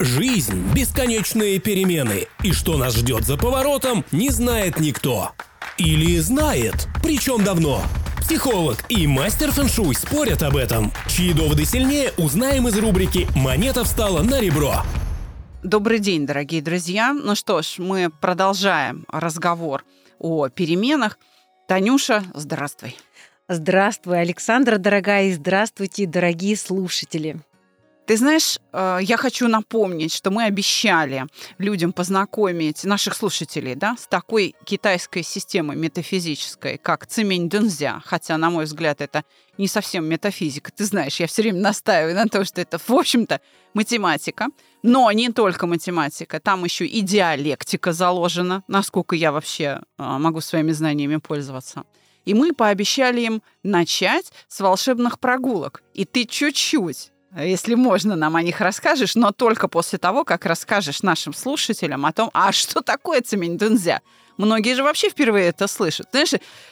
Жизнь – бесконечные перемены, и что нас ждет за поворотом, не знает никто. Или знает, причем давно. Психолог и мастер фэншуй спорят об этом. Чьи доводы сильнее, узнаем из рубрики «Монета встала на ребро». Добрый день, дорогие друзья. Ну что ж, мы продолжаем разговор о переменах. Танюша, здравствуй. Здравствуй, Александра, дорогая, и здравствуйте, дорогие слушатели. Ты знаешь, э, я хочу напомнить, что мы обещали людям познакомить наших слушателей да, с такой китайской системой метафизической, как цимень дунзя. Хотя, на мой взгляд, это не совсем метафизика. Ты знаешь, я все время настаиваю на том, что это, в общем-то, математика. Но не только математика, там еще и диалектика заложена, насколько я вообще э, могу своими знаниями пользоваться. И мы пообещали им начать с волшебных прогулок. И ты чуть-чуть если можно, нам о них расскажешь, но только после того, как расскажешь нашим слушателям о том, а что такое цемень-дунзя. Многие же вообще впервые это слышат. Знаешь,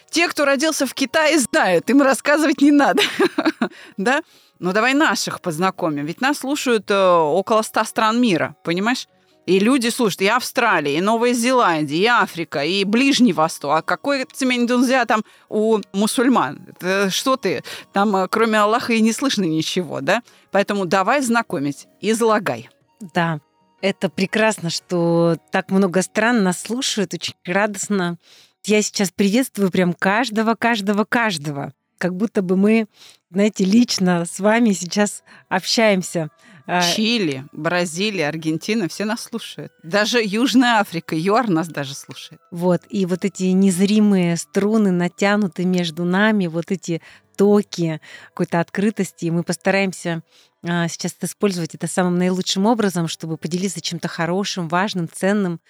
те, кто родился в Китае, знают, им рассказывать не надо. да? Ну, давай наших познакомим. Ведь нас слушают э, около ста стран мира, понимаешь? И люди слушают и Австралия, и Новая Зеландия, и Африка, и Ближний Восток. А какой цемень дунзя там у мусульман? Это что ты? Там э, кроме Аллаха и не слышно ничего, да? Поэтому давай знакомить, излагай. Да, это прекрасно, что так много стран нас слушают, очень радостно. Я сейчас приветствую прям каждого, каждого, каждого. Как будто бы мы, знаете, лично с вами сейчас общаемся а, Чили, Бразилия, Аргентина, все нас слушают. Даже Южная Африка, ЮАР нас даже слушает. Вот, и вот эти незримые струны натянуты между нами, вот эти токи какой-то открытости, и мы постараемся а, сейчас использовать это самым наилучшим образом, чтобы поделиться чем-то хорошим, важным, ценным,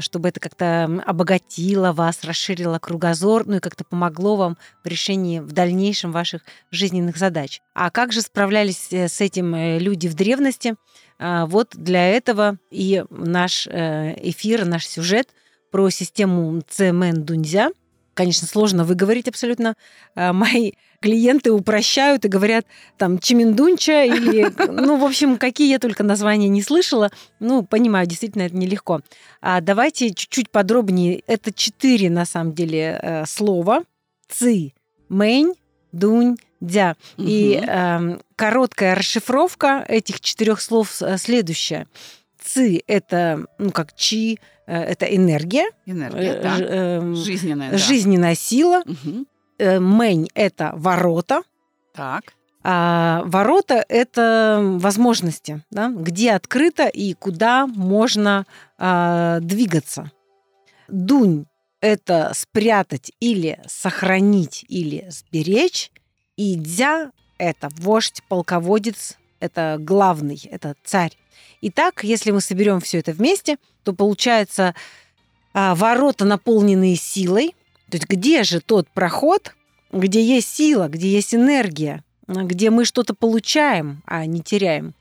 чтобы это как-то обогатило вас, расширило кругозор, ну и как-то помогло вам в решении в дальнейшем ваших жизненных задач. А как же справлялись э, с этим э, люди в древности? А, вот для этого и наш э, эфир, наш сюжет про систему Цемен Дунзя. Конечно, сложно выговорить абсолютно. Мои клиенты упрощают и говорят там Чемендунча или, ну, в общем, какие я только названия не слышала. Ну, понимаю, действительно, это нелегко. А давайте чуть-чуть подробнее. Это четыре, на самом деле, э, слова. Ци, мэнь, дунь, дя. Угу. И э, короткая расшифровка этих четырех слов э, следующая. Ци – это, ну, как чи, э, это энергия. Энергия, да. Э, жизненная, жизненная да. сила. Угу. Э, мэнь – это ворота. Так. А ворота – это возможности, да, где открыто и куда можно а, двигаться. Дунь – это спрятать или сохранить или сберечь. И дзя – это вождь, полководец, это главный, это царь. Итак, если мы соберем все это вместе, то получается а, ворота, наполненные силой – то есть где же тот проход, где есть сила, где есть энергия, где мы что-то получаем, а не теряем.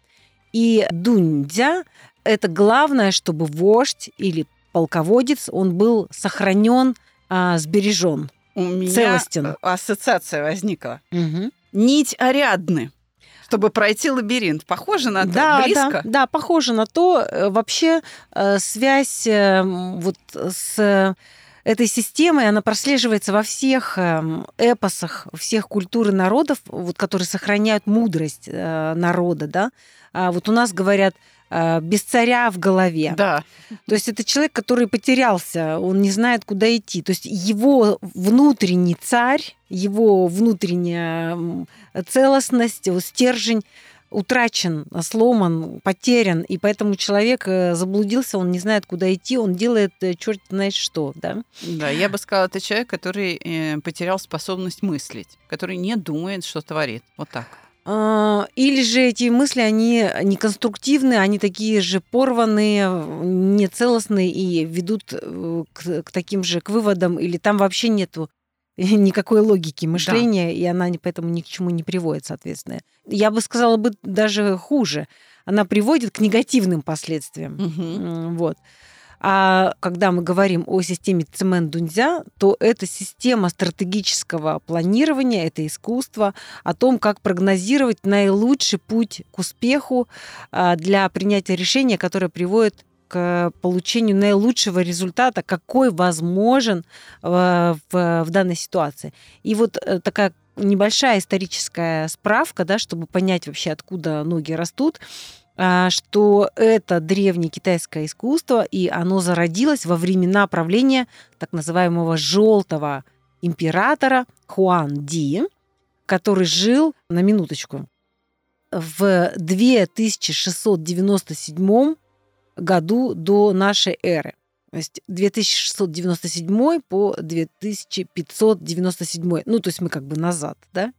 И дуньдзя – это главное, чтобы вождь или полководец, он был сохранен, а, сбережен, У меня целостен. ассоциация возникла. Угу. Нить Ариадны чтобы пройти лабиринт. Похоже на то? Да, Близко? Да, да, похоже на то. Э, вообще э, связь э, вот с этой системой, она прослеживается во всех эм, эпосах, всех культур и народов, вот, которые сохраняют мудрость э, народа. Да? А вот у нас говорят э, без царя в голове. Да. То есть это человек, который потерялся, он не знает, куда идти. То есть его внутренний царь, его внутренняя целостность, его стержень утрачен, сломан, потерян, и поэтому человек э, заблудился, он не знает, куда идти, он делает э, черт знает что, да? Да, я бы сказала, это человек, который э, потерял способность мыслить, который не думает, что творит. Вот так. А, или же эти мысли, они неконструктивные, они такие же порванные, нецелостные и ведут к, к таким же к выводам, или там вообще нету никакой логики мышления, да. и она поэтому ни к чему не приводит, соответственно. Я бы сказала бы даже хуже. Она приводит к негативным последствиям. Угу. Вот. А когда мы говорим о системе Цемент Дунзя, то это система стратегического планирования, это искусство о том, как прогнозировать наилучший путь к успеху а, для принятия решения, которое приводит к получению наилучшего результата, какой возможен в, в, в данной ситуации. И вот э, такая небольшая историческая справка, да, чтобы понять вообще, откуда ноги растут. А, что это древнее китайское искусство, и оно зародилось во времена правления так называемого желтого императора Хуан Ди, который жил, на минуточку, в 2697 году до нашей эры. То есть 2697 по 2597. Ну, то есть мы как бы назад, да,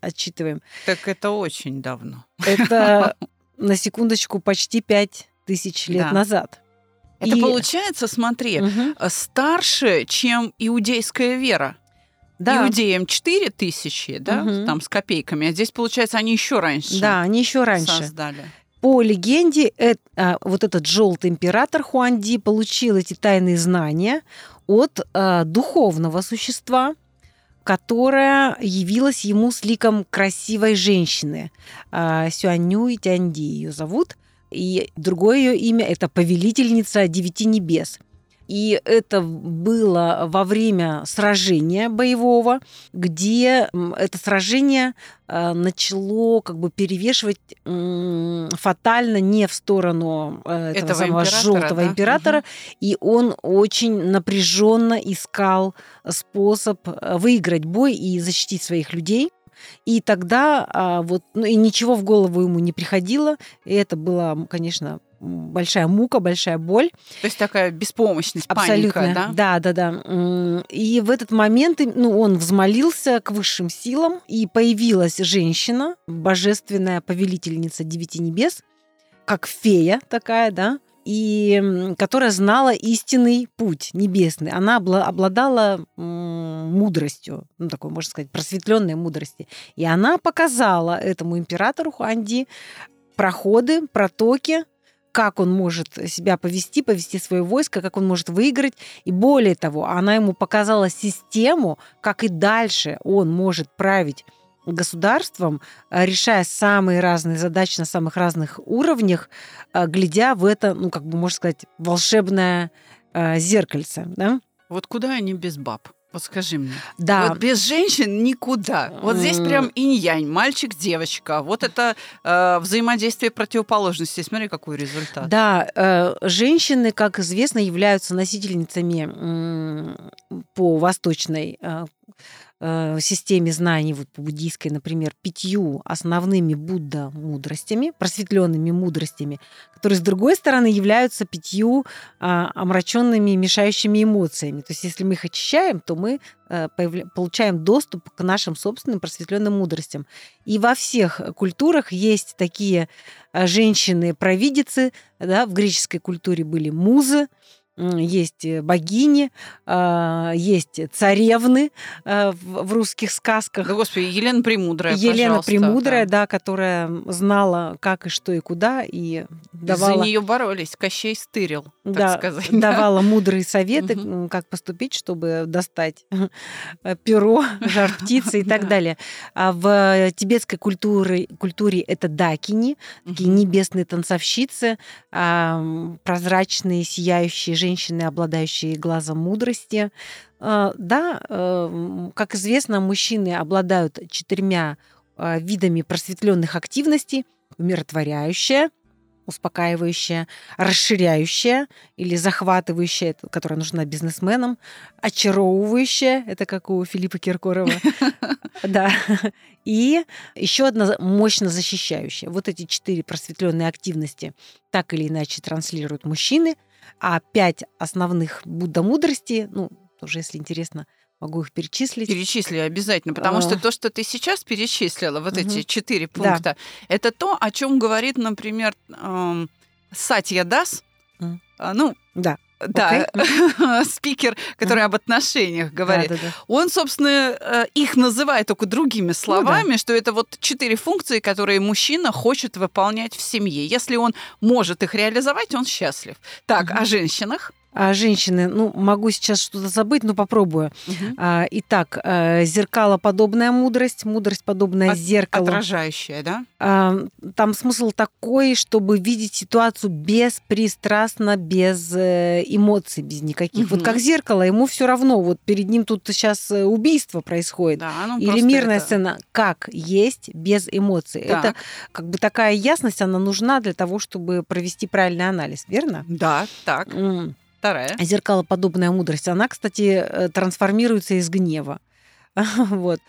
отчитываем. Так это очень давно. Это на секундочку, почти пять тысяч лет да. назад. Это и... получается, смотри, угу. старше, чем иудейская вера. Да. Иудеям 4 тысячи, да, угу. там с копейками, а здесь, получается, они еще раньше. Да, они еще раньше. Создали. По легенде, это, а, вот этот желтый император Хуанди получил эти тайные знания от а, духовного существа, которая явилась ему с ликом красивой женщины. А, Сюаню и Тяньди ее зовут. И другое ее имя – это повелительница девяти небес – и это было во время сражения боевого, где это сражение э, начало как бы перевешивать фатально не в сторону э, этого, этого самого желтого да? императора, угу. и он очень напряженно искал способ э, выиграть бой и защитить своих людей. И тогда а, вот, ну и ничего в голову ему не приходило. И это было, конечно, большая мука, большая боль. То есть такая беспомощность, Абсолютно. паника, да? Да, да, да. И в этот момент ну, он взмолился к высшим силам, и появилась женщина, божественная повелительница девяти небес, как фея такая, да, и которая знала истинный путь небесный. Она обладала мудростью, ну, такой, можно сказать, просветленной мудрости. И она показала этому императору Хуанди проходы, протоки, как он может себя повести, повести свое войско, как он может выиграть. И более того, она ему показала систему, как и дальше он может править государством, э, решая самые разные задачи на самых разных уровнях, э, глядя в это, ну, как бы, можно сказать, волшебное э, зеркальце. Да? Вот куда они без баб? Вот скажи мне. Да. Вот без женщин никуда. Вот здесь прям инь-янь, мальчик, девочка. Вот это э, взаимодействие противоположностей. Смотри, какой результат. Да, э, женщины, как известно, являются носительницами э, по восточной э, системе знаний, вот по буддийской, например, пятью основными Будда мудростями, просветленными мудростями, которые, с другой стороны, являются пятью а, омраченными, мешающими эмоциями. То есть, если мы их очищаем, то мы появля- получаем доступ к нашим собственным просветленным мудростям. И во всех культурах есть такие а, женщины-провидицы. Да, в греческой культуре были музы, есть э, богини, а, есть царевны э, в русских сказках. Да, господи, Елена Премудрая, Елена Премудрая, да. да, которая знала, как и что и куда, и давала... За нее боролись, Кощей стырил, да, сказать. Давала мудрые советы, как поступить, чтобы достать перо, жар птицы и так далее. А в тибетской культуре, культуре это дакини, такие небесные танцовщицы, прозрачные, сияющие женщины, обладающие глазом мудрости. А, да, э, как известно, мужчины обладают четырьмя а, видами просветленных активностей. Умиротворяющая, успокаивающая, расширяющая или захватывающая, которая нужна бизнесменам, очаровывающая, это как у Филиппа Киркорова, да, и еще одна мощно защищающая. Вот эти четыре просветленные активности так или иначе транслируют мужчины – а пять основных Будда мудрости, ну, тоже, если интересно, могу их перечислить. Перечисли обязательно, потому а... что то, что ты сейчас перечислила, вот угу. эти четыре пункта, да. это то, о чем говорит, например, эм, Сатья Дас. Mm. Ну, да. Да, okay. спикер, который mm. об отношениях говорит. Да, да, да. Он, собственно, э, их называет только другими словами, ну, да. что это вот четыре функции, которые мужчина хочет выполнять в семье. Если он может их реализовать, он счастлив. Так, mm-hmm. о женщинах. А, женщины, ну, могу сейчас что-то забыть, но попробую. Мгм. А, итак, э, зеркалоподобная мудрость, мудрость подобная От- зеркалу. Отражающая, да? А, Там смысл такой, чтобы видеть ситуацию беспристрастно, без э, эмоций, без никаких. Вот Мгм. как зеркало, ему все равно. Вот перед ним тут сейчас э, убийство происходит. Да, ну, Или мирная это- сцена, как есть, без эмоций. Это Так. как бы такая ясность, она нужна для того, чтобы провести правильный анализ, верно? Да, так. М. Вторая. Зеркалоподобная мудрость, она, кстати, э, трансформируется из гнева. Вот.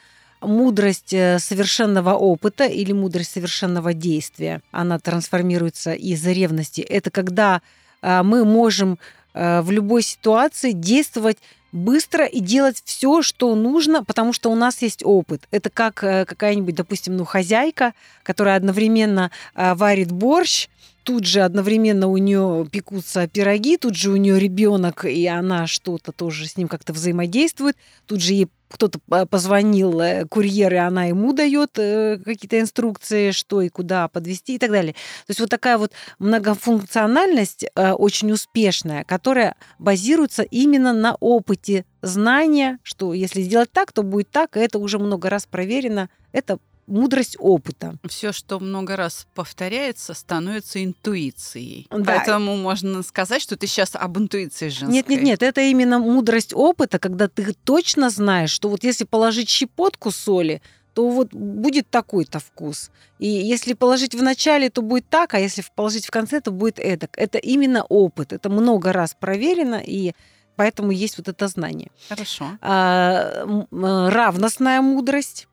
Мудрость э, совершенного опыта или мудрость совершенного действия, она трансформируется из ревности. Это когда а, мы можем э, в любой ситуации действовать быстро и делать все, что нужно, потому что у нас есть опыт. Это как э, какая-нибудь, допустим, ну, хозяйка, которая одновременно варит борщ, тут же одновременно у нее пекутся пироги, тут же у нее ребенок, и она что-то тоже с ним как-то взаимодействует, тут же ей кто-то по- позвонил, э, курьер, и она ему дает э, какие-то инструкции, что и куда подвести и так далее. То есть вот такая вот многофункциональность э, очень успешная, которая базируется именно на опыте знания, что если сделать так, то будет так, и это уже много раз проверено. Это мудрость опыта. Все, что много раз повторяется, становится интуицией. Да. Поэтому можно сказать, что ты сейчас об интуиции женской. Нет, нет, нет, это именно мудрость опыта, когда ты точно знаешь, что вот если положить щепотку соли, то вот будет такой-то вкус. И если положить в начале, то будет так, а если положить в конце, то будет эдак. Это именно опыт. Это много раз проверено, и поэтому есть вот это знание. Хорошо. А, э, равностная мудрость,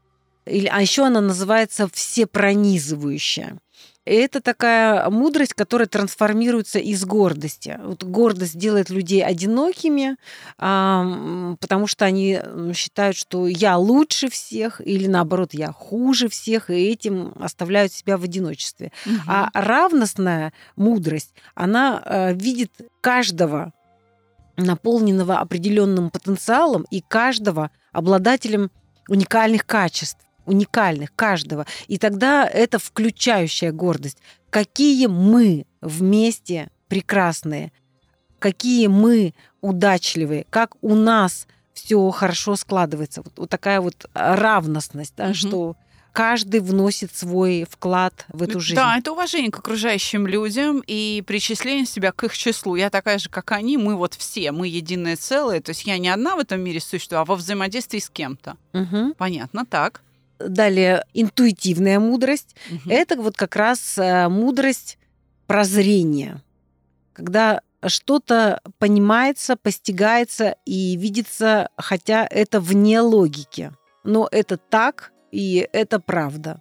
или, а еще она называется всепронизывающая. Это такая мудрость, которая трансформируется из гордости. Вот гордость делает людей одинокими, а, потому что они считают, что я лучше всех, или наоборот, я хуже всех, и этим оставляют себя в одиночестве. Мгм. А равностная мудрость, она э, видит каждого наполненного определенным потенциалом и каждого обладателем уникальных качеств, уникальных каждого. И тогда это включающая гордость. Какие мы вместе прекрасные, какие мы удачливые, как у нас все хорошо складывается. Вот, вот такая вот равностность, да, Мгм. что каждый вносит свой вклад в эту жизнь. Да, это уважение к окружающим людям и причисление себя к их числу. Я такая же, как они, мы вот все, мы единое целое. То есть я не одна в этом мире существую, а во взаимодействии с кем-то. Мгм. Понятно, так. Далее интуитивная мудрость. Мгм. Это вот как раз э, мудрость прозрения, когда что-то понимается, постигается и видится, хотя это вне логики. Но это так, и это правда.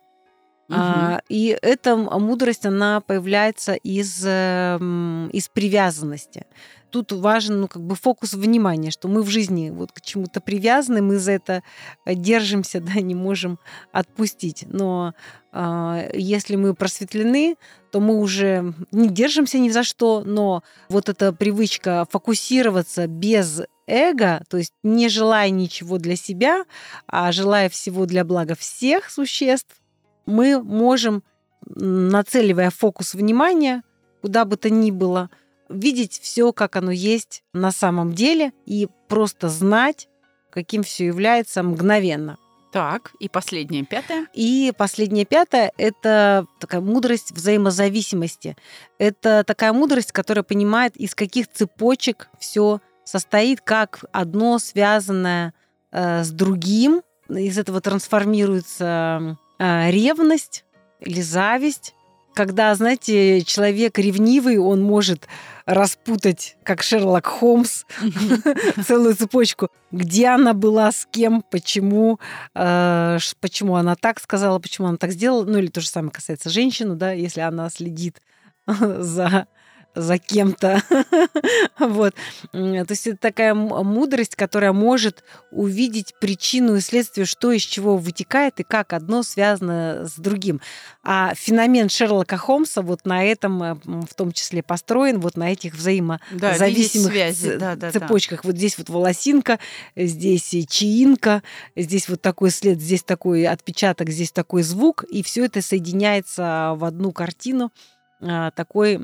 Мгм. А, и эта мудрость, она появляется из, эм, из привязанности. Тут важен ну, как бы фокус внимания, что мы в жизни вот к чему-то привязаны, мы за это э, держимся, да, не можем отпустить. Но а, если мы просветлены, то мы уже не держимся ни за что, но вот эта привычка фокусироваться без эго, то есть не желая ничего для себя, а желая всего для блага всех существ, мы можем, нацеливая фокус внимания, куда бы то ни было, видеть все, как оно есть на самом деле, и просто знать, каким все является мгновенно. Так, и последнее, пятое. И последнее пятое – это такая мудрость взаимозависимости. Это такая мудрость, которая понимает, из каких цепочек все состоит, как одно связанное э, с другим. Из этого трансформируется ревность или зависть. Когда, знаете, человек ревнивый, он может распутать, как Шерлок Холмс, целую цепочку, где она была, с кем, почему, ш- почему она так сказала, почему она так сделала. Ну или то же самое касается женщины, да, если она следит за за кем-то. вот. То есть это такая мудрость, которая может увидеть причину и следствие, что из чего вытекает и как одно связано с другим. А феномен Шерлока Холмса вот на этом э, в том числе построен, вот на этих Да, взаимозависимых связи. ц- Да, да, да. цепочках. Вот здесь вот волосинка, здесь чаинка, здесь вот такой след, здесь такой отпечаток, здесь такой звук, и все это соединяется в одну картину а, такой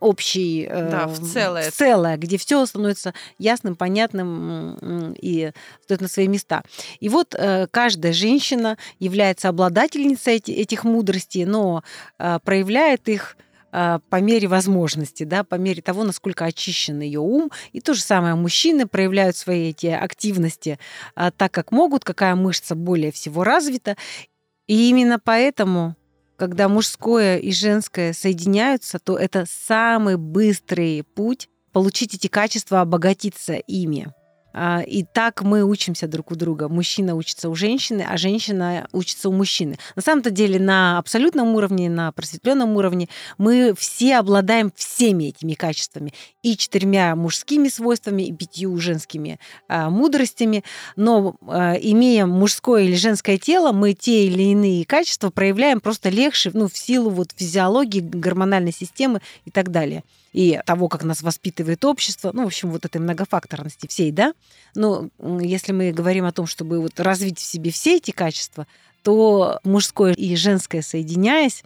общий да, в целое. в целое, где все становится ясным, понятным и стоит на свои места. И вот э, каждая женщина является обладательницей этих мудростей, но э, проявляет их э, по мере возможности, да, по мере того, насколько очищен ее ум. И то же самое мужчины проявляют свои эти активности так, как могут, какая мышца более всего развита. И именно поэтому когда мужское и женское соединяются, то это самый быстрый путь получить эти качества, обогатиться ими. А, и так мы учимся друг у друга. Мужчина учится у женщины, а женщина учится у мужчины. На самом-то деле на абсолютном уровне, на просветленном уровне мы все обладаем всеми этими качествами. И четырьмя мужскими свойствами, и пятью женскими а, мудростями. Но а, имея мужское или женское тело, мы те или иные качества проявляем просто легче, ну, в силу вот физиологии, гормональной системы и так далее и того, как нас воспитывает общество, ну, в общем, вот этой многофакторности всей, да. Но если мы говорим о том, чтобы вот развить в себе все эти качества, то мужское и женское, соединяясь,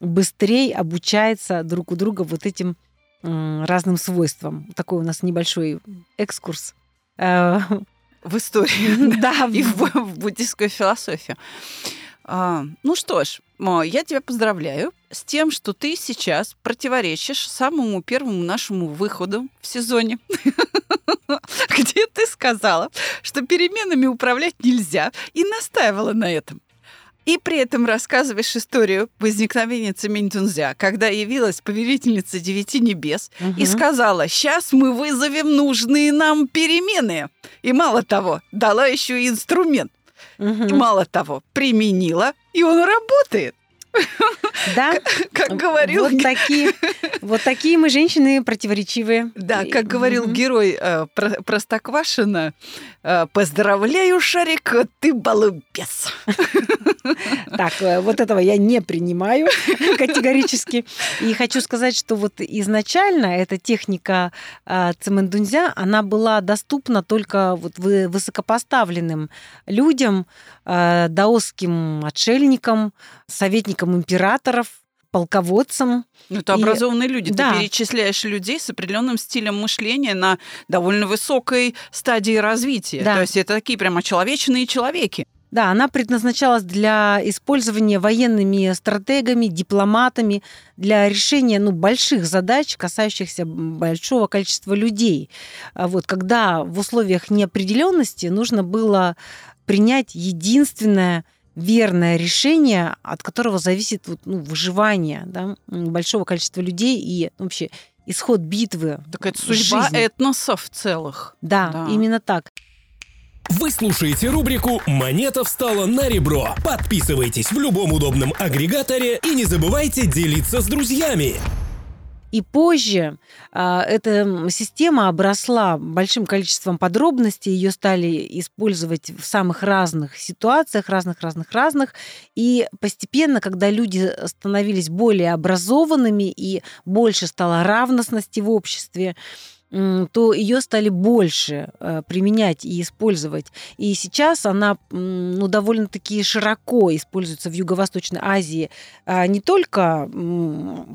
быстрее обучается друг у друга вот этим разным свойствам. Такой у нас небольшой экскурс э, в историю, да, и в буддийскую философию. А, ну что ж, я тебя поздравляю с тем, что ты сейчас противоречишь самому первому нашему выходу в сезоне, где ты сказала, что переменами управлять нельзя, и настаивала на этом. И при этом рассказываешь историю возникновения Цемень-Тунзя, когда явилась повелительница девяти небес угу. и сказала, сейчас мы вызовем нужные нам перемены. И мало того, дала еще и инструмент. Угу. И мало того, применила, и он работает. Да, как говорил... Вот такие, вот такие мы женщины противоречивые. Да, как говорил герой э, Простоквашина, э, поздравляю, Шарик, ты балбес. Так, э, вот этого я не принимаю категорически. И хочу сказать, что вот изначально эта техника цемендунзя, она была доступна только вот высокопоставленным людям, даосским отшельникам, советникам императоров, полководцам. Ну, это и... образованные люди. Да. Ты перечисляешь людей с определенным стилем мышления на довольно высокой стадии развития. Да. То есть это такие прямо человечные человеки. Да, она предназначалась для использования военными стратегами, дипломатами для решения ну, больших задач, касающихся большого количества людей. А вот, когда в условиях неопределенности нужно было принять единственное верное решение, от которого зависит вот, ну, выживание да, большого количества людей и вообще исход битвы. Так это судьба жизни. этносов целых. Да, да, именно так. Вы слушаете рубрику «Монета встала на ребро». Подписывайтесь в любом удобном агрегаторе и не забывайте делиться с друзьями. И позже э, эта система обросла большим количеством подробностей, ее стали использовать в самых разных ситуациях, разных-разных-разных. И постепенно, когда люди становились более образованными и больше стало равностности в обществе, то ее стали больше э, применять и использовать. И сейчас она ну, довольно-таки широко используется в Юго-Восточной Азии а, не только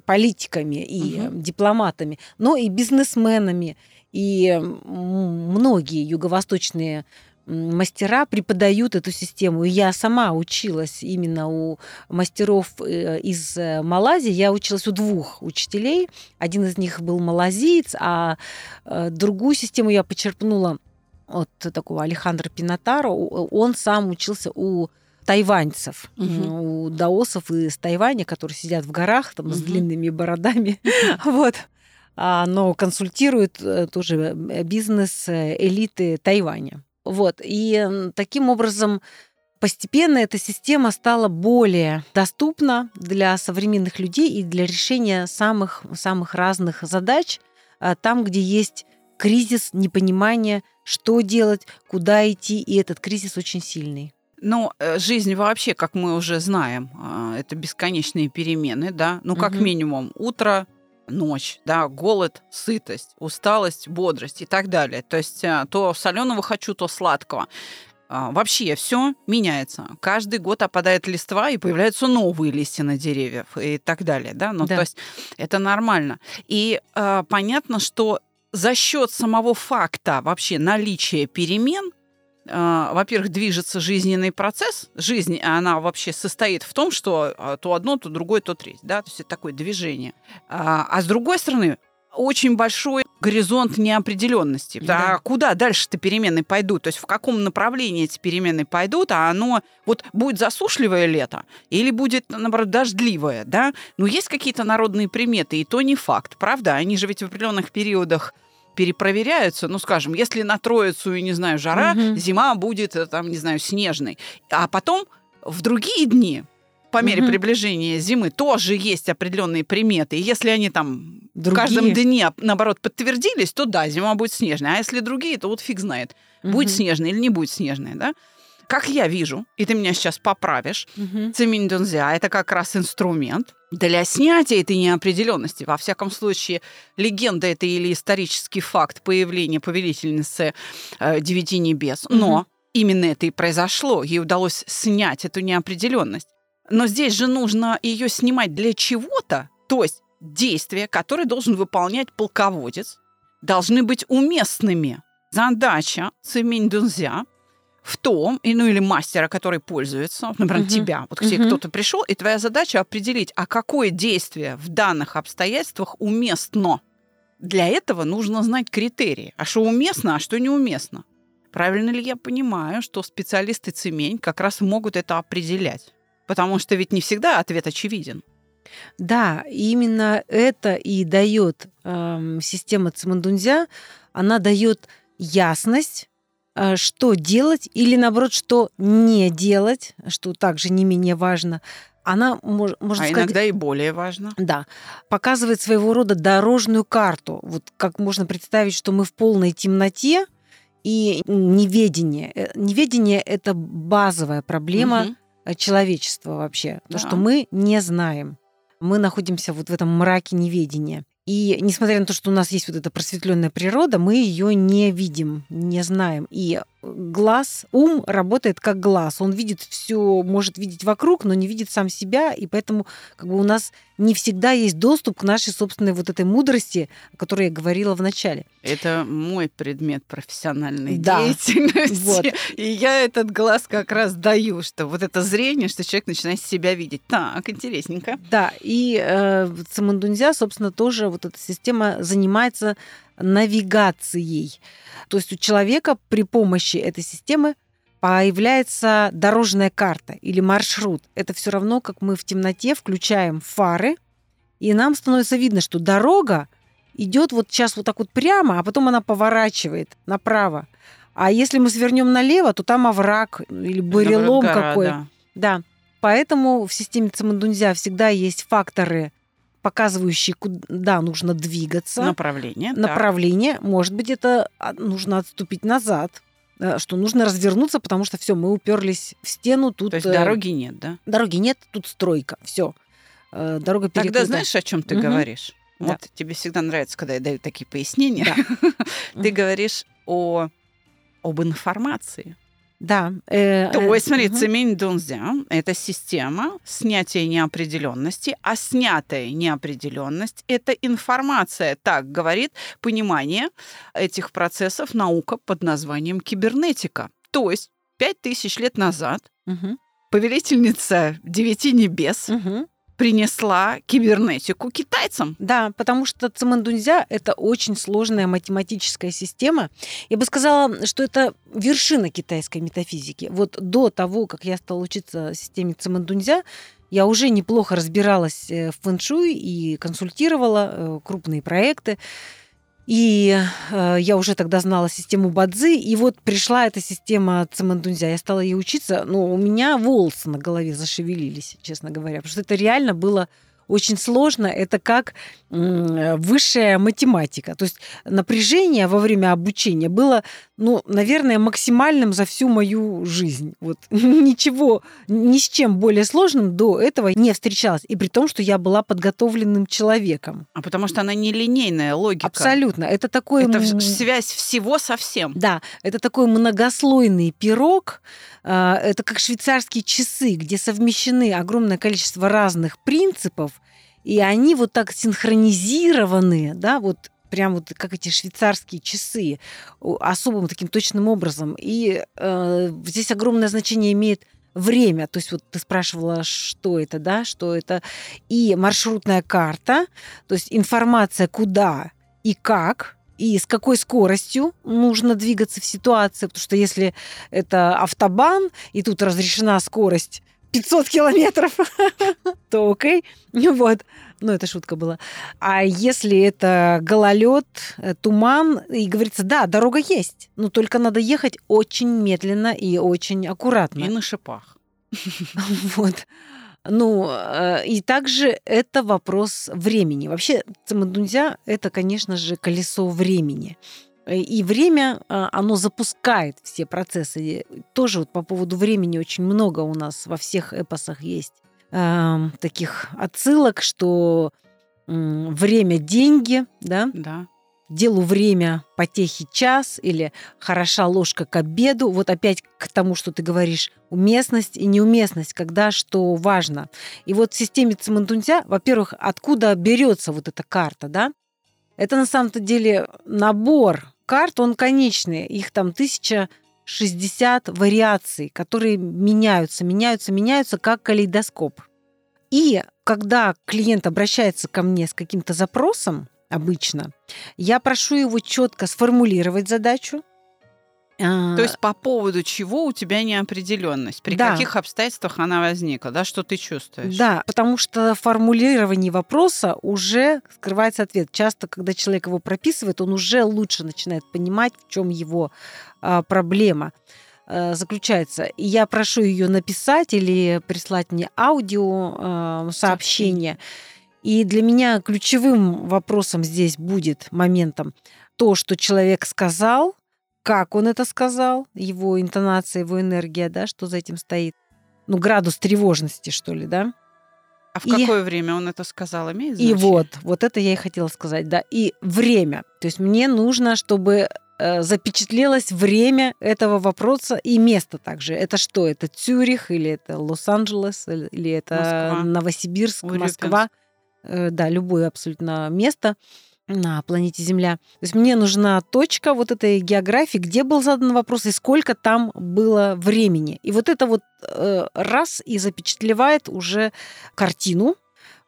политиками и угу. дипломатами, но и бизнесменами. И многие юго-восточные мастера преподают эту систему. И я сама училась именно у мастеров э, из э, Малайзии. Я училась у двух учителей. Один из них был малазиец, а э, другую систему я почерпнула от такого Алехандра Пинатаро. Он сам учился у тайваньцев, угу. у даосов из Тайваня, которые сидят в горах там, угу. с длинными бородами. вот а, но консультирует тоже бизнес элиты Тайваня. Вот. И таким образом постепенно эта система стала более доступна для современных людей и для решения самых, самых разных задач а, там, где есть кризис, непонимание, что делать, куда идти, и этот кризис очень сильный. Ну, э, жизнь вообще, как мы уже знаем, а, это бесконечные перемены, да. Ну, как угу. минимум, утро, ночь, да, голод, сытость, усталость, бодрость и так далее. То есть э, то соленого хочу, то сладкого. а, вообще все меняется. Каждый год опадает листва, и появляются новые листья на деревьях и так далее. Да? Ну, Да. то есть это нормально. И а, понятно, что за счет самого факта вообще наличия перемен, во-первых, движется жизненный процесс. Жизнь, она вообще состоит в том, что а, то одно, то другое, то третье. Да? То есть это такое движение. А, а с другой стороны, очень большой горизонт неопределенности. Да. А куда дальше-то перемены пойдут? То есть в каком направлении эти перемены пойдут, а оно вот будет засушливое лето или будет, наоборот, дождливое, да? Ну, есть какие-то народные приметы, и то не факт, правда? Они же ведь в определенных периодах перепроверяются. Ну, скажем, если на Троицу, и, не знаю, жара, Мгм. зима будет, э, там, не знаю, снежной. А потом в другие дни, по мере Мгм. приближения зимы, тоже есть определенные приметы. И если они там в Другие. каждом дне, наоборот, подтвердились, то да, зима будет снежная. А если другие, то вот фиг знает, будет Мгм. снежная или не будет снежная, да? Как я вижу, и ты меня сейчас поправишь, Мгм. цемень-дунзя – это как раз инструмент для снятия этой неопределенности. Во всяком случае, легенда это или исторический факт появления повелительницы э, девяти небес. Но именно это и произошло. Ей удалось снять эту неопределенность. Но здесь же нужно ее снимать для чего-то. То есть действия, которые должен выполнять полководец, должны быть уместными. Задача цемень-дунзя в том, и, ну или мастера, который пользуется, например, Мгм. тебя. Вот к тебе Мгм. кто-то пришел, и твоя задача определить, а какое действие в данных обстоятельствах уместно. Для этого нужно знать критерии. А что уместно, а что неуместно. Правильно ли я понимаю, что специалисты цемень как раз могут это определять? Потому что ведь не всегда ответ очевиден. Да, именно это и дает эм, система Цимандунзя. Она дает ясность, э, что делать или наоборот, что не делать, что также не менее важно. Она, мож- можно а сказать, иногда и более важно. Да, показывает своего рода дорожную карту. Вот как можно представить, что мы в полной темноте и неведение. Э, Неведение – это базовая проблема э, человечества вообще. То, Да. что мы не знаем. Мы находимся вот в этом мраке неведения. И несмотря на то, что у нас есть вот эта просветленная природа, мы ее не видим, не знаем. И глаз, ум работает как глаз. Он видит все, может видеть вокруг, но не видит сам себя, и поэтому как бы у нас не всегда есть доступ к нашей собственной вот этой мудрости, о которой я говорила в начале. Это мой предмет профессиональной Да. деятельности. Вот. И я этот глаз как раз даю, что вот это зрение, что человек начинает себя видеть. Так, интересненько. Да, и э, в Цимандунзя, собственно, тоже вот эта система занимается навигацией. То есть у человека при помощи этой системы появляется дорожная карта или маршрут. Это все равно, как мы в темноте включаем фары, и нам становится видно, что дорога идет вот сейчас вот так вот прямо, а потом она поворачивает направо. А если мы свернем налево, то там овраг или бурелом какой. да. Да. Поэтому в системе Цимандунзя всегда есть факторы, показывающие, куда нужно двигаться. Направление. так. Направление. Может быть, это а, нужно отступить назад, э, что нужно развернуться, потому что все, мы уперлись в стену, тут То есть э, дороги нет, да? дороги нет, тут стройка, все. Дорога перекрыта. Тогда знаешь, о чем ты Мгм. говоришь? Да. Вот тебе всегда нравится, когда я даю такие пояснения. Ты Мгм. говоришь о об информации. Да. э, То э, есть, смотри, мгм. цемень дунзя – это система снятия неопределенности, а снятая неопределенность – это информация. Так говорит понимание этих процессов наука под названием кибернетика. То есть, пять тысяч лет назад Мгм. повелительница девяти небес Мгм. Принесла кибернетику китайцам. Да, потому что цимандунзя – это очень сложная математическая система. Я бы сказала, что это вершина китайской метафизики. Вот до того, как я стала учиться системе цимандунзя, я уже неплохо разбиралась э, в фэншуй и консультировала э, крупные проекты. И э, я уже тогда знала систему Бадзи, и вот пришла эта система Цимандунзя. Я стала ей учиться, но у меня волосы на голове зашевелились, честно говоря, потому что это реально было очень сложно. Это как высшая математика. То есть напряжение во время обучения было, ну, наверное, максимальным за всю мою жизнь. Вот ничего, ни с чем более сложным до этого не встречалась. И при том, что я была подготовленным человеком. А потому что она нелинейная логика. Абсолютно. Это такой... Это связь всего со всем. Да, это такой многослойный пирог. А, это как швейцарские часы, где совмещены огромное количество разных принципов, и они вот так синхронизированы, да, вот прям вот как эти швейцарские часы, особым таким точным образом. И э, здесь огромное значение имеет время. То есть вот ты спрашивала, что это, да, что это. И маршрутная карта, то есть информация куда и как, и с какой скоростью нужно двигаться в ситуации, потому что если это автобан, и тут разрешена скорость 500 километров, то окей. Вот. Ну, это шутка была. А если это гололед, э, туман, и говорится, да, дорога есть, но только надо ехать очень медленно и очень аккуратно. И на шипах. Вот. Ну, э, и также это вопрос времени. Вообще, Цимандунзя – это, конечно же, колесо времени. Э, и время, а, оно запускает все процессы. Тоже вот по поводу времени очень много у нас во всех эпосах есть э, таких отсылок, что э, время – деньги, да? Да. Делу время, потехи час или хороша ложка к обеду. Вот опять к тому, что ты говоришь, уместность и неуместность, когда что важно. И вот в системе Цимантунтя, во-первых, откуда берется вот эта карта, да? Это на самом-то деле набор карт, он конечный. Их там 1060 вариаций, которые меняются, меняются, меняются, как калейдоскоп. И когда клиент обращается ко мне с каким-то запросом, обычно, я прошу его четко сформулировать задачу, то есть по поводу чего у тебя неопределенность? При да. каких обстоятельствах она возникла? Да, что ты чувствуешь? Да, потому что в формулировании вопроса уже скрывается ответ. Часто, когда человек его прописывает, он уже лучше начинает понимать, в чем его а, проблема а, заключается. И я прошу ее написать или прислать мне аудио а, сообщение. И для меня ключевым вопросом здесь будет моментом то, что человек сказал, как он это сказал, его интонация, его энергия, да, что за этим стоит. Ну, градус тревожности, что ли, да? А в и, какое время он это сказал, имеет значение? И вот, вот это я и хотела сказать, да. И время. То есть мне нужно, чтобы э, запечатлелось время этого вопроса и место также. Это что? Это Цюрих или это Лос-Анджелес или это Москва. Новосибирск, Урюпинск. Москва? Э, да, любое абсолютно место на планете Земля. То есть мне нужна точка вот этой географии, где был задан вопрос и сколько там было времени. И вот это вот э, раз и запечатлевает уже картину,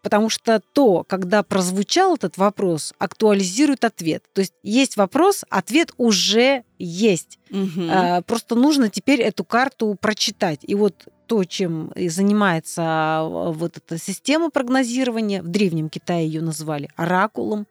потому что то, когда прозвучал этот вопрос, актуализирует ответ. То есть есть вопрос, ответ уже есть. Угу. Э, просто нужно теперь эту карту прочитать. И вот то, чем занимается а, вот эта система прогнозирования, в Древнем Китае ее называли оракулом,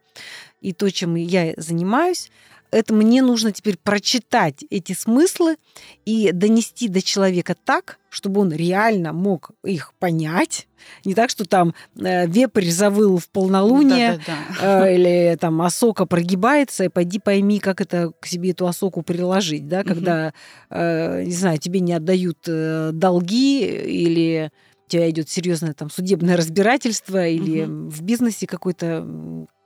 и то, чем я занимаюсь, это мне нужно теперь прочитать эти смыслы и донести до человека так, чтобы он реально мог их понять. Не так, что там э, вепрь завыл в полнолуние, да, да, да. Э, или там осока прогибается, и пойди пойми, как это к себе эту осоку приложить, да, когда, э, не знаю, тебе не отдают э, долги или у тебя идет серьезное там судебное разбирательство или угу. в бизнесе какой-то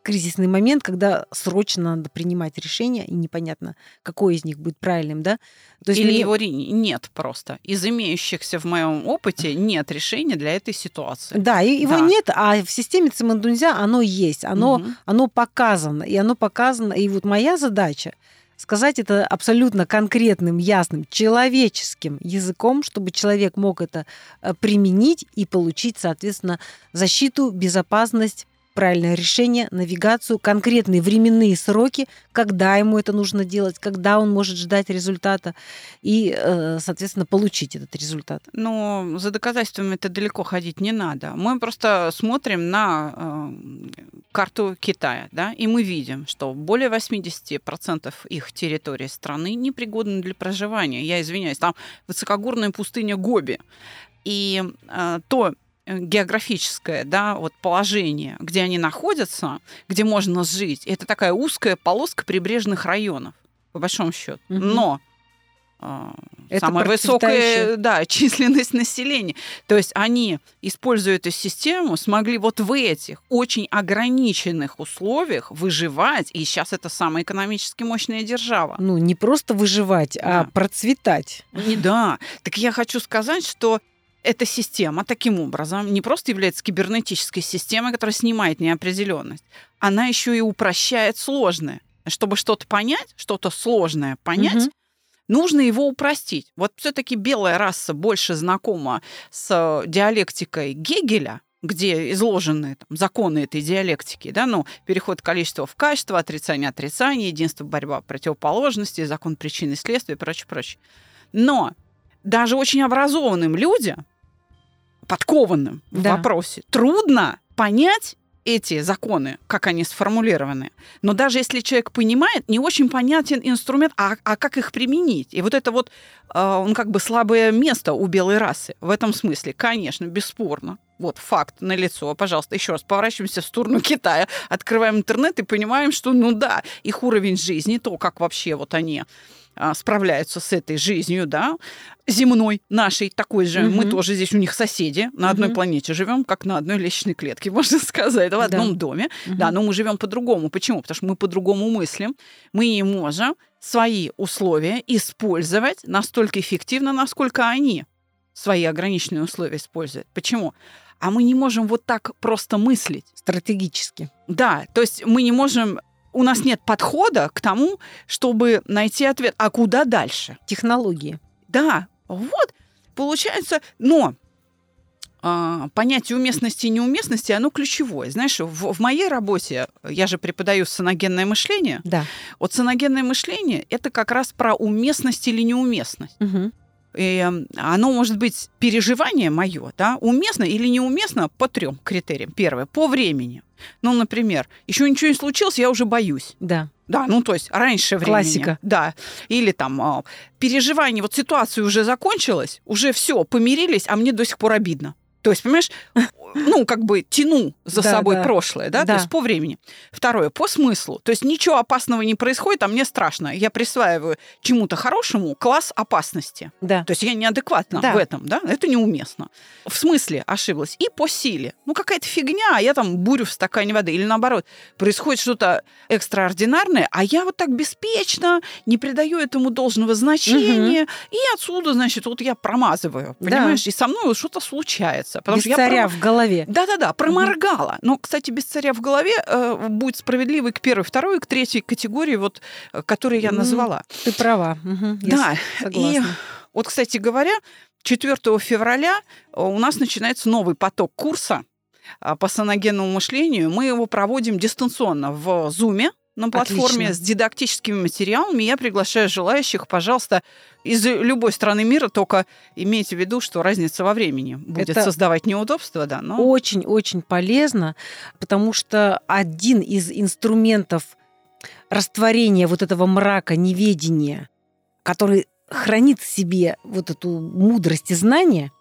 кризисный момент, когда срочно надо принимать решение, и непонятно, какое из них будет правильным, да? То есть Или его нет просто. Из имеющихся в моем опыте нет решения для этой ситуации. Да, и его да. нет, а в системе Цимандунзя оно есть, оно, угу. оно показано, и оно показано, и вот моя задача сказать это абсолютно конкретным, ясным, человеческим языком, чтобы человек мог это э, применить и получить, соответственно, защиту, безопасность, правильное решение, навигацию, конкретные временные сроки, когда ему это нужно делать, когда он может ждать результата и, э, соответственно, получить этот результат. Но за доказательствами это далеко ходить не надо. Мы просто смотрим на э, карту Китая, да, и мы видим, что более 80% их территории страны непригодны для проживания. Я извиняюсь, там высокогорная пустыня Гоби. И э, то географическое, да, вот положение, где они находятся, где можно жить, это такая узкая полоска прибрежных районов, по большому счету. Мгм. Но а, Это самая высокая да, численность населения. То есть они, используя эту систему, смогли вот в этих очень ограниченных условиях выживать. И сейчас это самая экономически мощная держава. Ну, не просто выживать, а Да. процветать. Не да. Так я хочу сказать, что эта система таким образом не просто является кибернетической системой, которая снимает неопределенность, она еще и упрощает сложное. Чтобы что-то понять, что-то сложное понять, Мгм. нужно его упростить. Вот все-таки белая раса больше знакома с э, диалектикой Гегеля, где изложены там, законы этой диалектики, да, ну, переход количества в качество, отрицание отрицания, единство, борьба противоположностей, закон причины и следствия и прочее, прочее. Но даже очень образованным людям, подкованным в Да. вопросе, трудно понять эти законы, как они сформулированы. Но даже если человек понимает, не очень понятен инструмент, а, а как их применить. И вот это вот, э, он как бы слабое место у белой расы в этом смысле. Конечно, бесспорно. Вот факт на лицо. Пожалуйста, еще раз поворачиваемся в сторону Китая, открываем интернет и понимаем, что, ну да, их уровень жизни, то, как вообще вот они справляются с этой жизнью, да, земной, нашей, такой же. Мы Мгм. тоже здесь у них соседи, на одной Мгм. планете живем, как на одной лестничной клетке, можно сказать, в Да. одном доме. Мгм. Да, но мы живем по-другому. Почему? Потому что мы по-другому мыслим. Мы не можем свои условия использовать настолько эффективно, насколько они свои ограниченные условия используют. Почему? А мы не можем вот так просто мыслить. Стратегически. Да, то есть мы не можем, у нас нет подхода к тому, чтобы найти ответ, а куда дальше? Технологии. Да, вот, получается, но а, понятие уместности и неуместности, оно ключевое. Знаешь, в, в моей работе, я же преподаю саногенное мышление, Да. вот саногенное мышление – это как раз про уместность или неуместность. Мгм. И м, оно может быть переживание мое, да, уместно или неуместно по трем критериям. Первое, по времени. Ну, например, еще ничего не случилось, я уже боюсь. Да. Да, ну то есть раньше времени. Классика. Да. Или там а, переживание, вот ситуация уже закончилась, уже все, помирились, а мне до сих пор обидно. То есть, понимаешь, ну, как бы тяну за Да, собой да. прошлое, да? Да. то есть по времени. Второе, по смыслу. То есть ничего опасного не происходит, а мне страшно. Я присваиваю чему-то хорошему класс опасности. Да. То есть я неадекватна Да. в этом, да? Это неуместно. В смысле ошиблась. И по силе. Ну, какая-то фигня, а я там бурю в стакане воды. Или наоборот, происходит что-то экстраординарное, а я вот так беспечно не придаю этому должного значения. И отсюда, значит, вот я промазываю, Да. понимаешь? И со мной вот что-то случается. Потому Без что я царя прома- в голове. Да-да-да, проморгала. Но, кстати, без царя в голове э, будет справедливый к первой, второй, и к третьей категории, вот, э, которые я М, назвала. Ты права. Я Да, согласна. Вот, кстати говоря, 4 февраля э, у нас начинается новый поток курса а, по саногенному мышлению. Мы его проводим дистанционно в Zoom на платформе Отлично. с дидактическими материалами. Я приглашаю желающих, пожалуйста, из любой страны мира, только имейте в виду, что разница во времени будет Это создавать неудобства, да, но... Очень-очень полезно, потому что один из инструментов растворения вот этого мрака неведения, который хранит в себе вот эту мудрость и знание,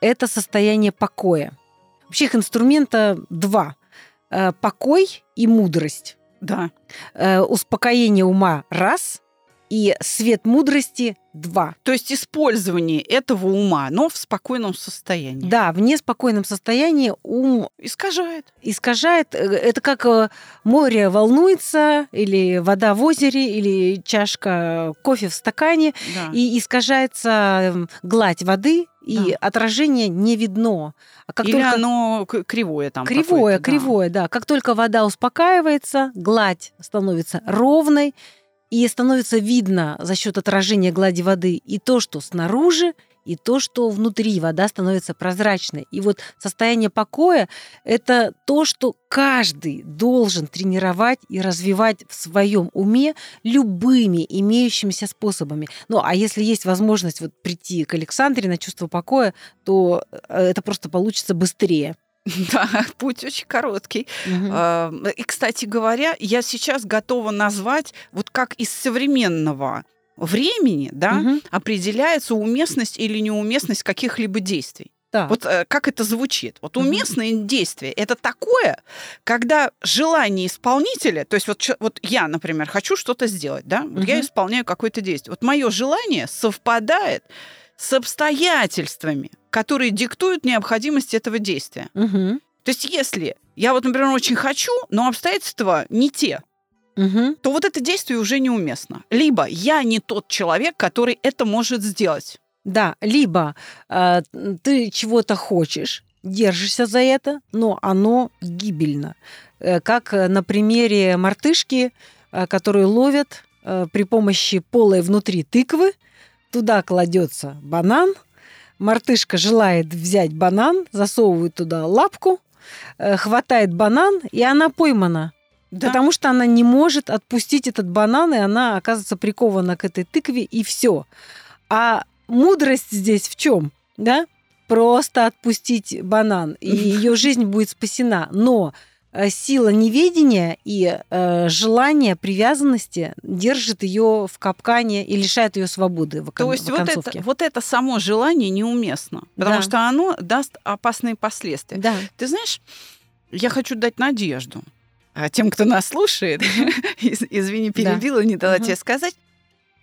это состояние покоя. Вообще их инструмента два. Э, Покой и мудрость. Да, Э, Успокоение ума – раз, и свет мудрости – два. то есть использование этого ума, но в спокойном состоянии. Да, в неспокойном состоянии ум Искажает. искажает. Э, Это как э, море волнуется, или вода в озере, или чашка кофе в стакане, Да. и искажается эм, гладь воды, и Да. отражение не видно. А как Или только оно кривое там кривое, да. кривое, да. Как только вода успокаивается, гладь становится ровной, и становится видно за счет отражения глади воды и то, что снаружи, и то, что внутри вода становится прозрачной. И вот состояние покоя – это то, что каждый должен тренировать и развивать в своем уме любыми имеющимися способами. Ну, а если есть возможность вот прийти к Александре на чувство покоя, то э, это просто получится быстрее. Да, путь очень короткий. А, И, кстати говоря, я сейчас готова назвать, вот как из современного времени, да, Мгм. определяется уместность или неуместность каких-либо действий. Так. Вот э, как это звучит? Вот уместное действие это такое, когда желание исполнителя, то есть вот, вот я, например, хочу что-то сделать, да, вот я Мгм. исполняю какое-то действие. Вот мое желание совпадает с обстоятельствами, которые диктуют необходимость этого действия. Мгм. То есть если я вот, например, очень хочу, но обстоятельства не те, Мгм. то вот это действие уже неуместно. Либо я не тот человек, который это может сделать. Да, либо э, ты чего-то хочешь, держишься за это, но оно гибельно. Э, как э, на примере мартышки, э, которую ловят при помощи полой внутри тыквы. Туда кладется банан. Мартышка желает взять банан, засовывает туда лапку, хватает банан, и она поймана. Да. Потому что она не может отпустить этот банан, и она оказывается прикована к этой тыкве, и все. А мудрость здесь в чем? Да? Просто отпустить банан, и ее жизнь будет спасена. Но э, сила неведения и э, желание привязанности держит ее в капкане и лишает ее свободы в, То есть вот это, вот это само желание неуместно, потому Да. что оно даст опасные последствия. Да. Ты знаешь, я хочу дать надежду а, тем, кто нас слушает. Из- Извини, Да. перебила, не дала Мгм. тебе сказать.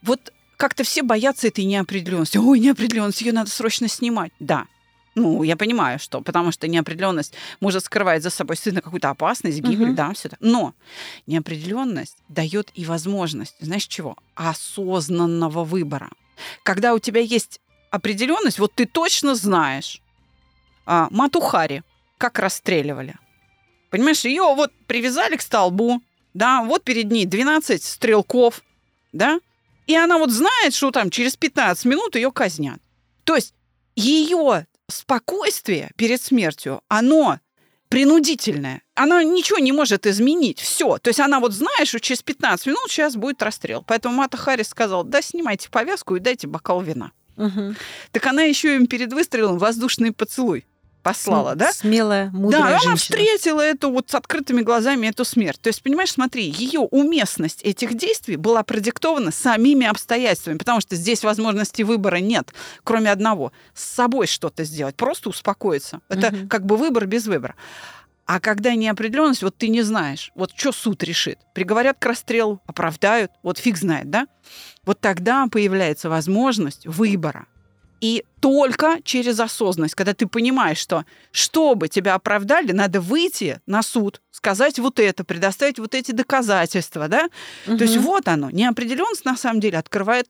Вот как-то все боятся этой неопределенности. Ой, неопределенность, ее надо срочно снимать. Да. Ну, я понимаю, что, потому что неопределенность может скрывать за собой сильно какую-то опасность, гибель, Мгм. да, все это. Но неопределенность дает и возможность, знаешь чего? Осознанного выбора. Когда у тебя есть определенность, вот ты точно знаешь, а, Матухари, как расстреливали. Понимаешь, ее вот привязали к столбу, да, вот перед ней 12 стрелков, да, и она вот знает, что там через 15 минут ее казнят. То есть ее спокойствие перед смертью, оно принудительное. Она ничего не может изменить. Все. То есть она вот знает, что через 15 минут сейчас будет расстрел. Поэтому Мата Харрис сказал, да, снимайте повязку и дайте бокал вина. Мгм. Так она еще им перед выстрелом воздушный поцелуй послала, М, да? Смелая, мудрая да, она женщина. встретила эту вот с открытыми глазами эту смерть. То есть, понимаешь, смотри, ее уместность этих действий была продиктована самими обстоятельствами, потому что здесь возможности выбора нет, кроме одного – с собой что-то сделать, просто успокоиться. Это Мгм. как бы выбор без выбора. А когда неопределенность, вот ты не знаешь, вот что суд решит. Приговорят к расстрелу, оправдают, вот фиг знает, да? Вот тогда появляется возможность выбора. И только через осознанность, когда ты понимаешь, что чтобы тебя оправдали, надо выйти на суд, сказать вот это, предоставить вот эти доказательства, да? То есть вот оно, неопределенность на самом деле открывает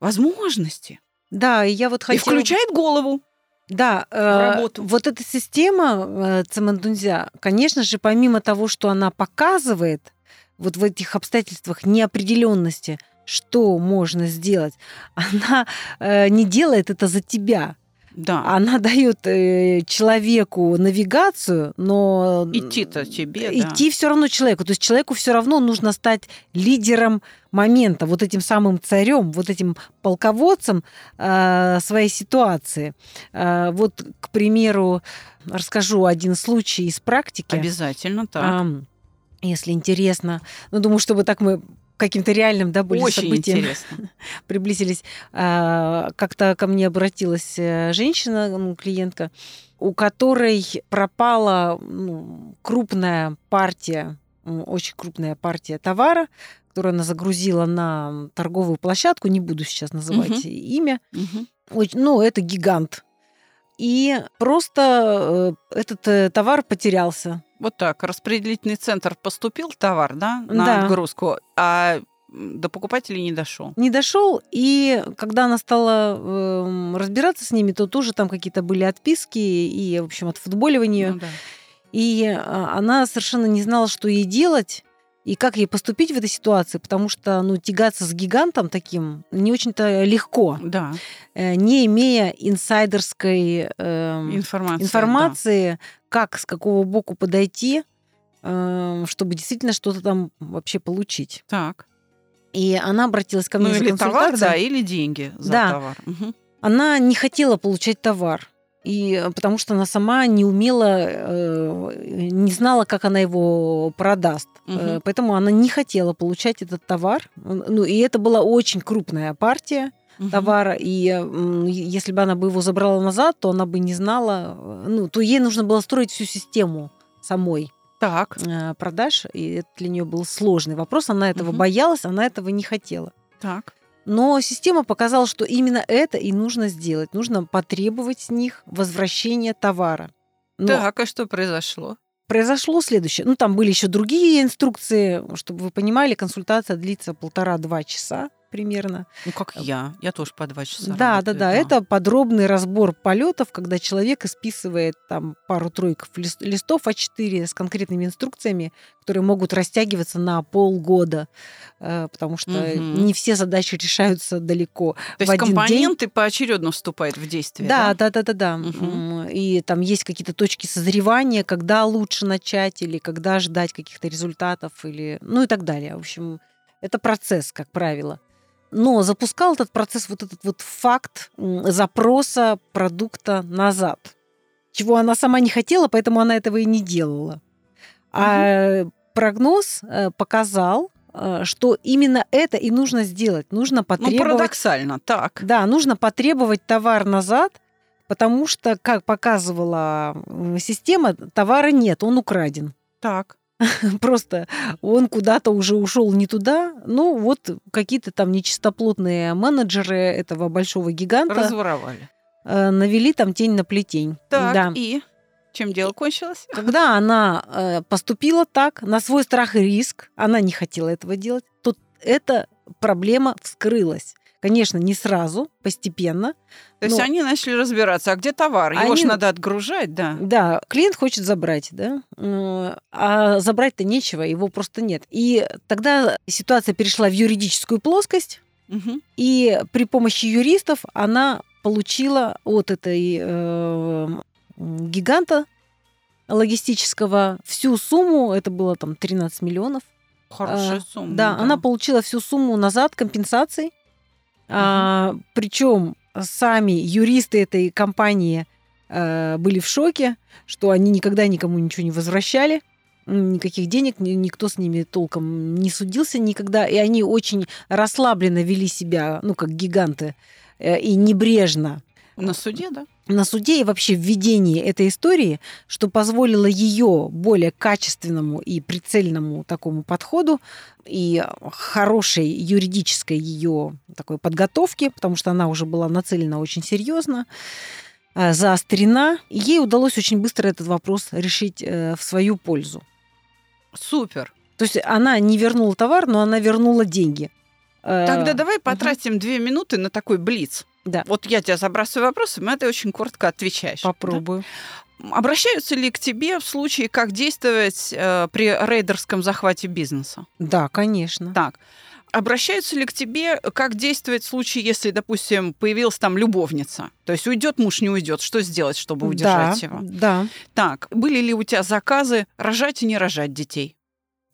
возможности Да, и я вот и хотела... включает голову. Да, э, работу. вот эта система э, Цимандунзя, конечно же, помимо того, что она показывает вот в этих обстоятельствах неопределенности, что можно сделать, она э, не делает это за тебя. Да. Она дает э, человеку навигацию, но Идти-то тебе, да. идти все равно человеку. То есть человеку все равно нужно стать лидером момента, вот этим самым царем, вот этим полководцем э, своей ситуации. Э, вот, к примеру, расскажу один случай из практики. Обязательно так. Ам, если интересно. Ну, думаю, чтобы так мы каким-то реальным, да, были Очень событиям интересно. приблизились. А, Как-то ко мне обратилась э, женщина, ну, клиентка, у которой пропала ну, крупная партия, очень крупная партия товара, которую она загрузила на торговую площадку, не буду сейчас называть Мгм. имя. Мгм. Очень- Ну, это гигант. И просто э, этот э, товар потерялся. Вот так. Распределительный центр поступил товар, да, на Да. отгрузку, а до покупателей не дошел. не дошел, и когда она стала эм, разбираться с ними, то тоже там какие-то были отписки и, в общем, отфутболивание. Ну да. И а, она совершенно не знала, что ей делать и как ей поступить в этой ситуации, потому что, ну, тягаться с гигантом таким не очень-то легко, Да, э, не имея инсайдерской эм, информация. информации, как, с какого боку подойти, эм, чтобы действительно что-то там вообще получить. Так. И она обратилась ко мне Ну за или товар, да, или деньги за Да. товар. Мгм. она не хотела получать товар. И э, потому что она сама не умела, э, не знала, как она его продаст. Э, Поэтому она не хотела получать этот товар. Ну, и это была очень крупная партия. Угу. товара, и если бы она бы его забрала назад, то она бы не знала, э, ну, то ей нужно было строить всю систему самой Так. э, продаж, и это для нее был сложный вопрос. Она этого Мгм. боялась, она этого не хотела. Так. Но система показала, что именно это и нужно сделать. Нужно потребовать с них возвращения товара. Но Так, а что произошло? произошло следующее. Ну, там были еще другие инструкции, чтобы вы понимали, консультация длится полтора-два часа примерно. Ну, как я. Я тоже по два часа Да, работаю, да, да. Это подробный разбор полетов, когда человек исписывает там пару-тройку лист- листов А4 с конкретными инструкциями, которые могут растягиваться на полгода, э, потому что Мгм. не все задачи решаются далеко. То в есть один день. компоненты поочередно вступают в действие, Да, да? да, да, да. М, И там есть какие-то точки созревания, когда лучше начать или когда ждать каких-то результатов или ну и так далее. В общем, это процесс, как правило. Но запускал этот процесс вот этот вот факт запроса продукта назад, чего она сама не хотела, поэтому она этого и не делала. А прогноз э, показал, э, что именно это и нужно сделать. Нужно Ну, потребовать парадоксально. Так. да, нужно потребовать товар назад, потому что, как показывала система, товара нет, он украден. Так. Просто он куда-то уже ушел не туда. Ну, вот какие-то там нечистоплотные менеджеры этого большого гиганта Разворовали. э, навели там тень на плетень. Так, Да. и чем дело кончилось? Когда она э, поступила так, на свой страх и риск, она не хотела этого делать, то эта проблема вскрылась. Конечно, не сразу, постепенно. То есть они начали разбираться, а где товар? Его Они- же надо отгружать, да. Да, клиент хочет забрать, да, а забрать-то нечего, его просто нет. И тогда ситуация перешла в юридическую плоскость, Мгм. и при помощи юристов она получила от этой э, гиганта логистического всю сумму, это было там 13 миллионов, Хорошая А, сумма. да, она получила всю сумму назад компенсаций. Причем сами юристы этой компании э, были в шоке, что они никогда никому ничего не возвращали. Никаких денег, ни- никто с ними толком не судился никогда. И они очень расслабленно вели себя, ну, как гиганты, э, и небрежно На суде, да? на суде и вообще в ведении этой истории, что позволило ее более качественному и прицельному такому подходу и хорошей юридической ее такой подготовке, потому что она уже была нацелена очень серьезно, э, заострена. И ей удалось очень быстро этот вопрос решить э, в свою пользу. Супер. То есть она не вернула товар, но она вернула деньги. Э, Тогда давай потратим две минуты на такой блиц. Да. Вот я тебя забрасываю вопросом, а ты очень коротко отвечаешь. да? Попробую. Обращаются ли к тебе в случае, как действовать э, при рейдерском захвате бизнеса? Да, конечно. Так. Обращаются ли к тебе, как действовать в случае, если, допустим, появилась там любовница? То есть уйдет муж, не уйдет. Что сделать, чтобы удержать да, его? Да. Так, были ли у тебя заказы рожать и не рожать детей?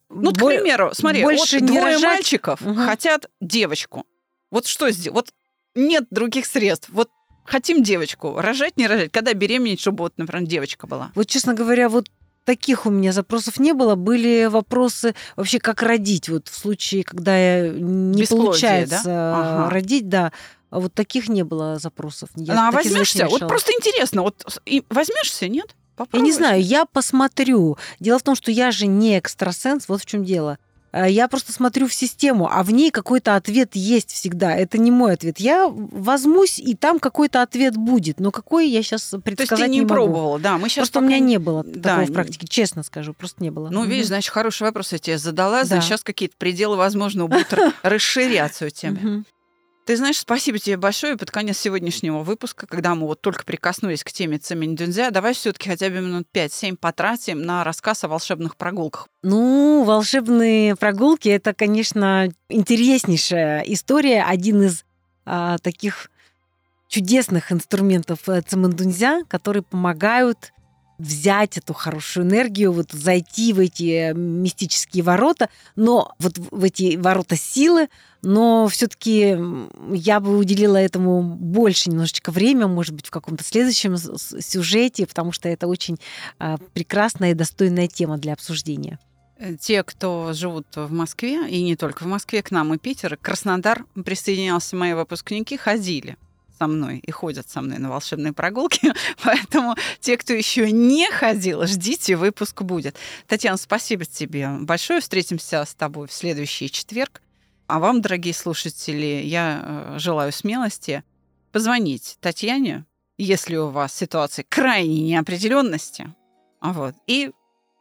Ну, Бо- к примеру, смотри, больше вот двое рожать. мальчиков Мгм. хотят девочку. Вот что сделать? Вот нет других средств. Вот хотим девочку. Рожать, не рожать. Когда беременеть, чтобы вот, например, девочка была. Вот, честно говоря, вот таких у меня запросов не было. Были вопросы вообще, как родить. Вот в случае, когда я не Бесплодие, получается да? Ага. родить, да. А вот таких не было запросов. Я ну, а возьмешься? Вот просто интересно. Вот возьмешься, нет? Я Попробуешь? не знаю, я посмотрю. Дело в том, что я же не экстрасенс, вот в чем дело. Э, Я просто смотрю в систему, а в ней какой-то ответ есть всегда. Это не мой ответ. Я возьмусь, и там какой-то ответ будет. Но какой я сейчас То есть предсказать ты не, могу. пробовала, да? Мы сейчас Просто у меня не было Да, такого в не- практике, честно скажу, просто не было. Ну, видишь, значит, хороший вопрос я тебе задала. Да. Значит, сейчас какие-то пределы, возможно, будут расширяться у тебя. Ты знаешь, спасибо тебе большое. Под конец сегодняшнего выпуска, когда мы вот только прикоснулись к теме Цемень Дунзя, давай все таки хотя бы минут 5-7 потратим на рассказ о волшебных прогулках. Ну, волшебные прогулки это, конечно, интереснейшая история. Один из а, таких чудесных инструментов э, цемендунзя, которые помогают взять эту хорошую энергию, вот зайти в эти мистические ворота, но вот в эти ворота силы, но все-таки я бы уделила этому больше немножечко времени, может быть, в каком-то следующем сюжете, потому что это очень а, прекрасная и достойная тема для обсуждения. Э, те, кто живут в Москве, и не только в Москве, к нам и Питер, Краснодар присоединялся, мои выпускники ходили со мной и ходят со мной на волшебные прогулки. Поэтому те, кто еще не ходил, ждите, выпуск будет. Татьяна, спасибо тебе большое. Встретимся с тобой в следующий четверг. А вам, дорогие слушатели, я э, желаю смелости позвонить Татьяне, если у вас ситуация крайней неопределенности, а вот, и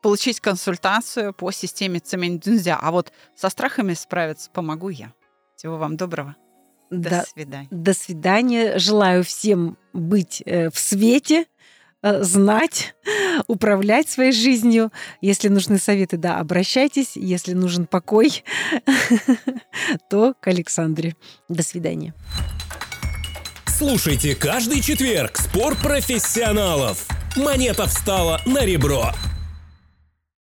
получить консультацию по системе Цемень-Дунзя. А вот со страхами справиться помогу я. Всего вам доброго. До Да. свидания. До свидания. Желаю всем быть э, в свете, э, знать, управлять своей жизнью. Если нужны советы, да, обращайтесь. Если нужен покой, то к Александре. До свидания. Слушайте каждый четверг спор профессионалов. Монета встала на ребро.